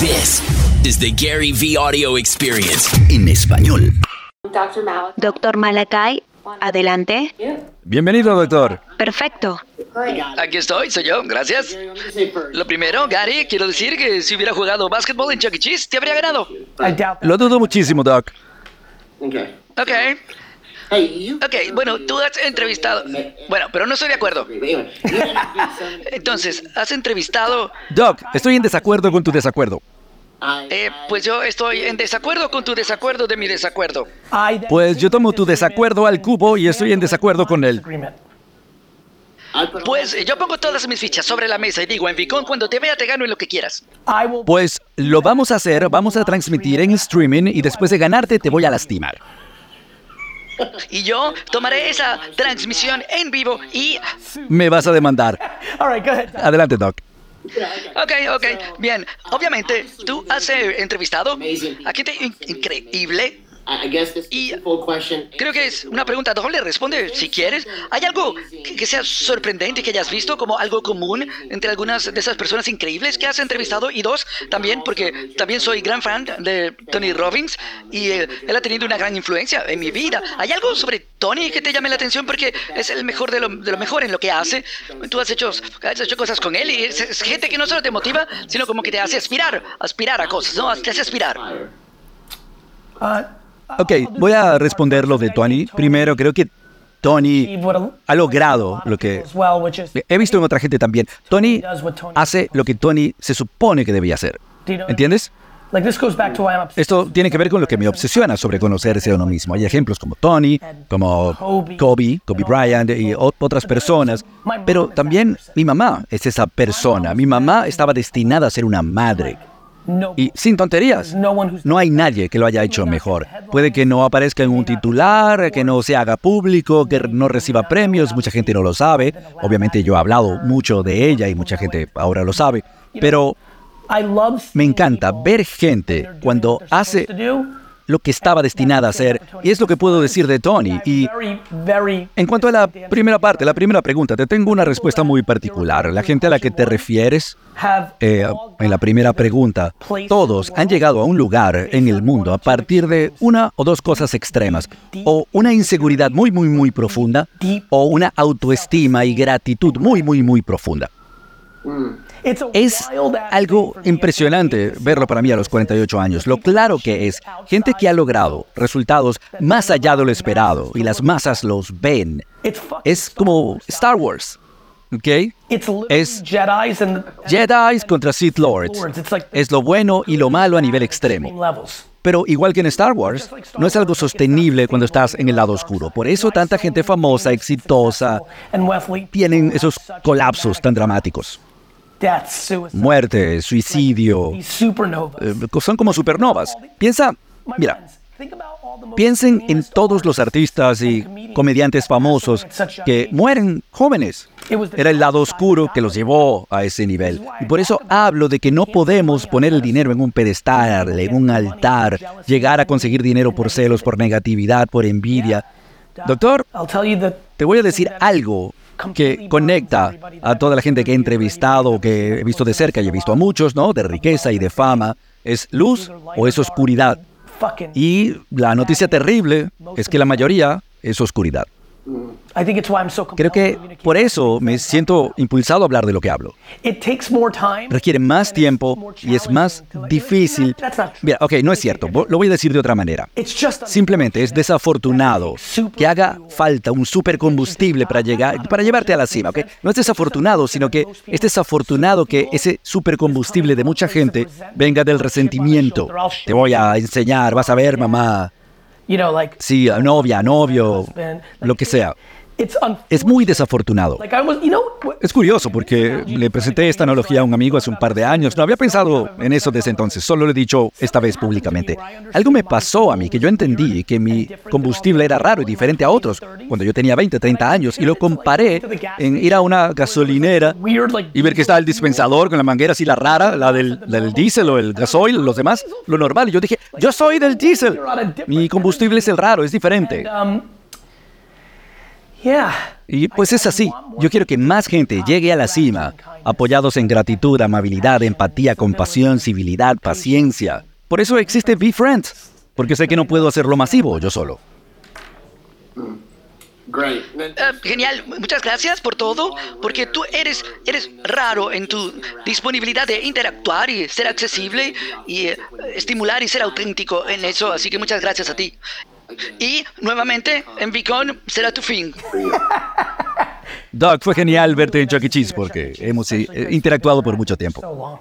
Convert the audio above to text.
This is the Gary V Audio Experience en español. Doctor Malakai, adelante. Bienvenido, doctor. Perfecto. Aquí estoy, soy yo, gracias. Lo primero, Gary, quiero decir que si hubiera jugado básquetbol en Chuck E. Cheese, te habría ganado. Lo dudo muchísimo, doc. Ok. Ok, bueno, tú has entrevistado... Bueno, pero no estoy de acuerdo. Entonces, has entrevistado... Doc, estoy en desacuerdo con tu desacuerdo. Eh, pues yo estoy en desacuerdo con tu desacuerdo de mi desacuerdo. Pues yo tomo tu desacuerdo al cubo y estoy en desacuerdo con él. Pues yo pongo todas mis fichas sobre la mesa y digo, en Vicon, cuando te vea te gano en lo que quieras. Pues lo vamos a hacer, vamos a transmitir en streaming y después de ganarte te voy a lastimar. Y yo tomaré esa transmisión en vivo y... Me vas a demandar. Adelante, Doc. Ok, ok, bien. Obviamente, tú has eh, entrevistado a gente in- increíble. Y creo que es una pregunta doble. Responde si quieres. ¿Hay algo que, que sea sorprendente que hayas visto como algo común entre algunas de esas personas increíbles que has entrevistado? Y dos, también porque también soy gran fan de Tony Robbins y eh, él ha tenido una gran influencia en mi vida. ¿Hay algo sobre Tony que te llame la atención porque es el mejor de lo, de lo mejor en lo que hace? Tú has hecho, has hecho cosas con él y es, es gente que no solo te motiva, sino como que te hace aspirar, aspirar a cosas, ¿no? Te hace aspirar. Ok, voy a responder lo de Tony. Primero, creo que Tony ha logrado lo que he visto en otra gente también. Tony hace lo que Tony se supone que debía hacer. ¿Entiendes? Esto tiene que ver con lo que me obsesiona sobre conocerse a uno mismo. Hay ejemplos como Tony, como Kobe, Kobe Bryant y otras personas, pero también mi mamá es esa persona. Mi mamá estaba destinada a ser una madre. Y sin tonterías, no hay nadie que lo haya hecho mejor. Puede que no aparezca en un titular, que no se haga público, que no reciba premios, mucha gente no lo sabe. Obviamente yo he hablado mucho de ella y mucha gente ahora lo sabe, pero me encanta ver gente cuando hace lo que estaba destinada a hacer, y es lo que puedo decir de Tony. Y en cuanto a la primera parte, la primera pregunta, te tengo una respuesta muy particular. La gente a la que te refieres, eh, en la primera pregunta, todos han llegado a un lugar en el mundo a partir de una o dos cosas extremas, o una inseguridad muy, muy, muy profunda, o una autoestima y gratitud muy, muy, muy profunda. Es algo impresionante verlo para mí a los 48 años. Lo claro que es gente que ha logrado resultados más allá de lo esperado y las masas los ven. Es como Star Wars, ¿ok? Es Jedi contra Sith Lords. Es lo bueno y lo malo a nivel extremo. Pero igual que en Star Wars, no es algo sostenible cuando estás en el lado oscuro. Por eso tanta gente famosa, exitosa, tienen esos colapsos tan dramáticos. Muerte, suicidio, eh, son como supernovas. Piensa, mira, piensen en todos los artistas y comediantes famosos que mueren jóvenes. Era el lado oscuro que los llevó a ese nivel. Y por eso hablo de que no podemos poner el dinero en un pedestal, en un altar, llegar a conseguir dinero por celos, por negatividad, por envidia. Doctor, te voy a decir algo que conecta a toda la gente que he entrevistado, que he visto de cerca y he visto a muchos, ¿no? De riqueza y de fama. ¿Es luz o es oscuridad? Y la noticia terrible es que la mayoría es oscuridad. Creo que por eso me siento impulsado a hablar de lo que hablo. Requiere más tiempo y es más difícil. Mira, ok, no es cierto, lo voy a decir de otra manera. Simplemente es desafortunado que haga falta un supercombustible para llegar, para llevarte a la cima, ¿ok? No es desafortunado, sino que es desafortunado que ese supercombustible de mucha gente venga del resentimiento. Te voy a enseñar, vas a ver, mamá. Sí, a novia, a novio, lo que sea. Es muy desafortunado. Es curioso porque le presenté esta analogía a un amigo hace un par de años. No había pensado en eso desde entonces, solo lo he dicho esta vez públicamente. Algo me pasó a mí que yo entendí que mi combustible era raro y diferente a otros cuando yo tenía 20, 30 años y lo comparé en ir a una gasolinera y ver que estaba el dispensador con la manguera así la rara, la del, la del diésel o el gasoil, los demás, lo normal. Y yo dije, yo soy del diésel. Mi combustible es el raro, es diferente. Y pues es así. Yo quiero que más gente llegue a la cima, apoyados en gratitud, amabilidad, empatía, compasión, civilidad, paciencia. Por eso existe Be Friends, porque sé que no puedo hacerlo masivo yo solo. Eh, genial, muchas gracias por todo, porque tú eres, eres raro en tu disponibilidad de interactuar y ser accesible y eh, estimular y ser auténtico en eso, así que muchas gracias a ti. Y nuevamente, en Beacon será tu fin. Doc, fue genial verte en Chuck E. Cheese porque hemos eh, interactuado por mucho tiempo.